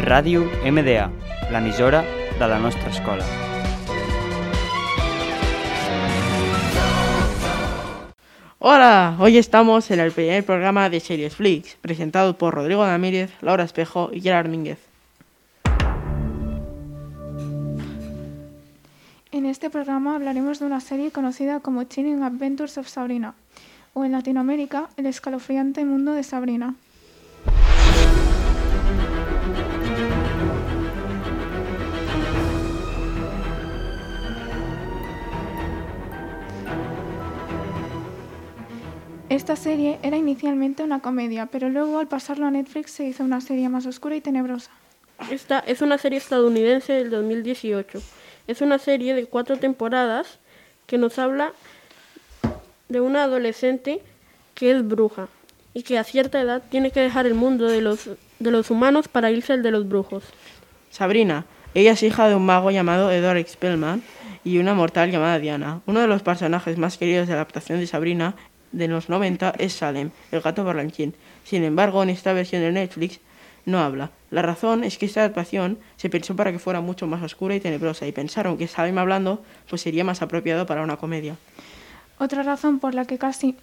Ràdio MDA, l'emissora de la nostra escola. Hola, hoy estamos en el primer programa de Series Flix, presentado por Rodrigo Ramírez, Laura Espejo y Gerard Mínguez. En este programa hablaremos de una serie conocida como Chilling Adventures of Sabrina, o en Latinoamérica, El escalofriante mundo de Sabrina. Esta serie era inicialmente una comedia, pero luego al pasarlo a Netflix se hizo una serie más oscura y tenebrosa. Esta es una serie estadounidense del 2018. Es una serie de cuatro temporadas que nos habla de una adolescente que es bruja y que a cierta edad tiene que dejar el mundo de los, de los humanos para irse al de los brujos. Sabrina, ella es hija de un mago llamado Edward Spellman y una mortal llamada Diana. Uno de los personajes más queridos de la adaptación de Sabrina de los 90 es Salem, el gato parlanchín. Sin embargo, en esta versión de Netflix no habla. La razón es que esta adaptación se pensó para que fuera mucho más oscura y tenebrosa y pensaron que Salem hablando pues sería más apropiado para una comedia. Otra razón por la que casi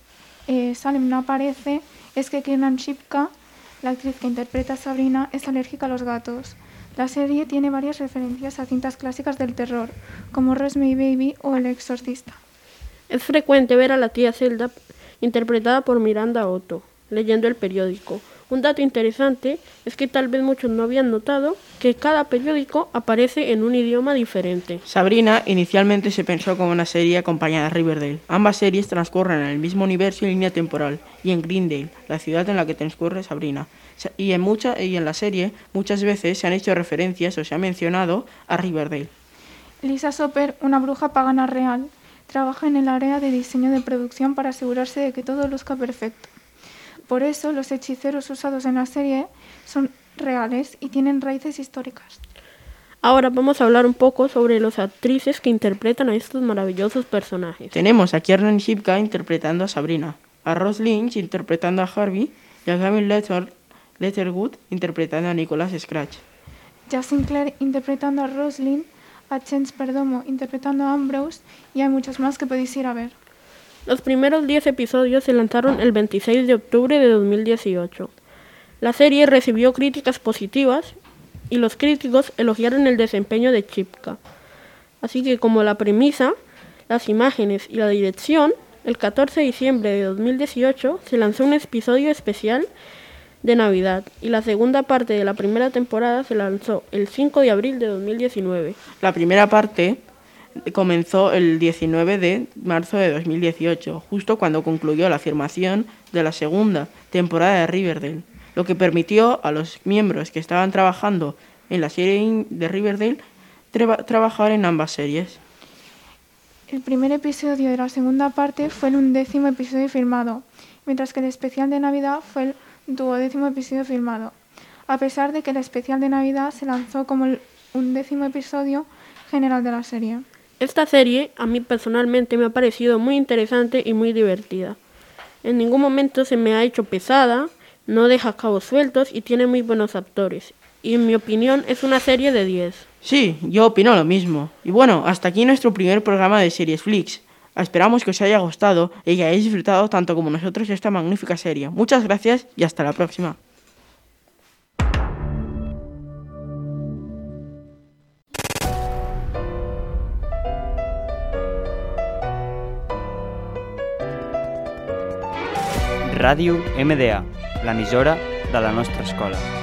eh, Salem no aparece es que Kiernan Shipka, la actriz que interpreta a Sabrina, es alérgica a los gatos. La serie tiene varias referencias a cintas clásicas del terror, como Rosemary Baby o El Exorcista. Es frecuente ver a la tía Zelda interpretada por Miranda Otto, leyendo el periódico. Un dato interesante es que tal vez muchos no habían notado que cada periódico aparece en un idioma diferente. Sabrina inicialmente se pensó como una serie acompañada de Riverdale. Ambas series transcurren en el mismo universo y línea temporal, y en Greendale, la ciudad en la que transcurre Sabrina. Y en, mucha, y en la serie muchas veces se han hecho referencias o se ha mencionado a Riverdale. Lisa Soper, una bruja pagana real, trabaja en el área de diseño de producción para asegurarse de que todo luzca perfecto. Por eso los hechiceros usados en la serie son reales y tienen raíces históricas. Ahora vamos a hablar un poco sobre las actrices que interpretan a estos maravillosos personajes. Tenemos a Kiernan Shipka interpretando a Sabrina, a Ross Lynch interpretando a Harvey y a Gavin Letter Letterwood interpretando a Nicholas Scratch. Jazz Sinclair interpretando a Roslyn, a Chance Perdomo interpretando a Ambrose y hay muchos más que podéis ir a ver. Los primeros 10 episodios se lanzaron el 26 de octubre de 2018. La serie recibió críticas positivas y los críticos elogiaron el desempeño de Chipka. Así que como la premisa, las imágenes y la dirección, el 14 de diciembre de 2018 se lanzó un episodio especial de Navidad y la segunda parte de la primera temporada se lanzó el 5 de abril de 2019. La primera parte comenzó el 19 de marzo de 2018, justo cuando concluyó la filmación de la segunda temporada de Riverdale, lo que permitió a los miembros que estaban trabajando en la serie de Riverdale traba trabajar en ambas series. El primer episodio de la segunda parte fue el undécimo episodio filmado, mientras que el especial de Navidad fue el duodécimo episodio filmado, a pesar de que el especial de Navidad se lanzó como el undécimo episodio general de la serie. Esta serie a mí personalmente me ha parecido muy interesante y muy divertida. En ningún momento se me ha hecho pesada, no deja cabos sueltos y tiene muy buenos actores. Y en mi opinión es una serie de 10. Sí, yo opino lo mismo. Y bueno, hasta aquí nuestro primer programa de Series Flix. Esperamos que os haya gustado y que hayáis disfrutado tanto como nosotros esta magnífica serie. Muchas gracias y hasta la próxima. Ràdio MDA, l'emissora de la nostra escola.